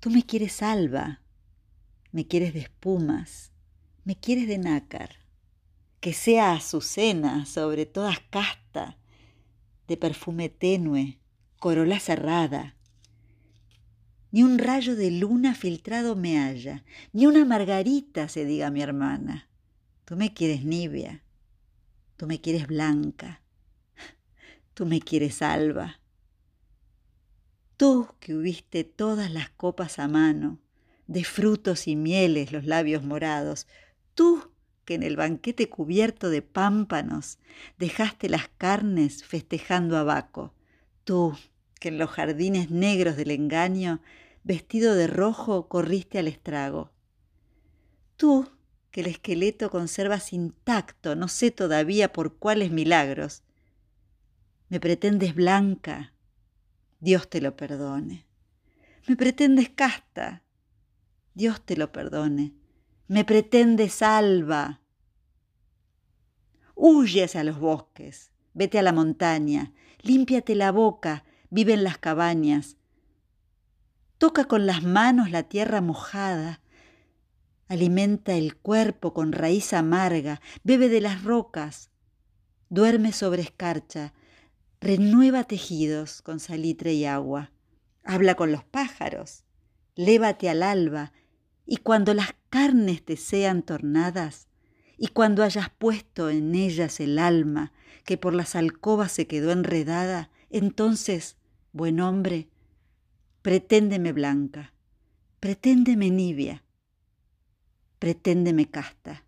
Tú me quieres alba, me quieres de espumas, me quieres de nácar, que sea azucena sobre todas casta, de perfume tenue, corola cerrada. Ni un rayo de luna filtrado me haya, ni una margarita se diga mi hermana. Tú me quieres nibia, tú me quieres blanca, tú me quieres alba. Tú que hubiste todas las copas a mano, de frutos y mieles los labios morados, tú que en el banquete cubierto de pámpanos dejaste las carnes festejando a Baco, tú que en los jardines negros del engaño, vestido de rojo, corriste al estrago. Tú que el esqueleto conservas intacto, no sé todavía por cuáles milagros. Me pretendes blanca, Dios te lo perdone. Me pretendes casta, Dios te lo perdone. Me pretendes alba. Huye hacia los bosques, vete a la montaña, límpiate la boca, vive en las cabañas. Toca con las manos la tierra mojada, alimenta el cuerpo con raíz amarga, bebe de las rocas, duerme sobre escarcha, renueva tejidos con salitre y agua, habla con los pájaros, lévate al alba, y cuando las carnes te sean tornadas, y cuando hayas puesto en ellas el alma que por las alcobas se quedó enredada, entonces, buen hombre, preténdeme blanca, preténdeme nibia, preténdeme casta.